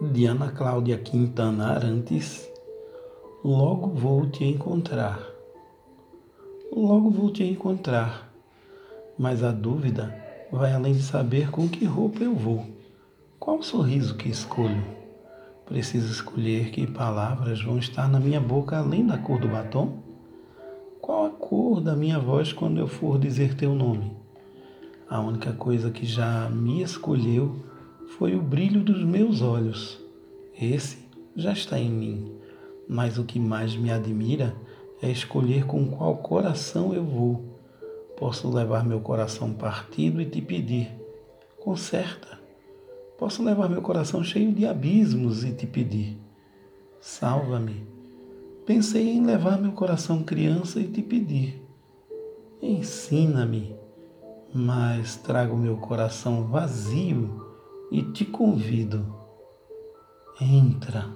de Ana Cláudia Quintana Arantes, logo vou te encontrar. Logo vou te encontrar, mas a dúvida vai além de saber com que roupa eu vou. Qual sorriso que escolho? Preciso escolher que palavras vão estar na minha boca além da cor do batom? Qual a cor da minha voz quando eu for dizer teu nome? A única coisa que já me escolheu foi o brilho dos meus olhos. Esse já está em mim, mas o que mais me admira é escolher com qual coração eu vou. Posso levar meu coração partido e te pedir: conserta. Posso levar meu coração cheio de abismos e te pedir: salva-me. Pensei em levar meu coração criança e te pedir: ensina-me. Mas trago meu coração vazio e te convido. Entra.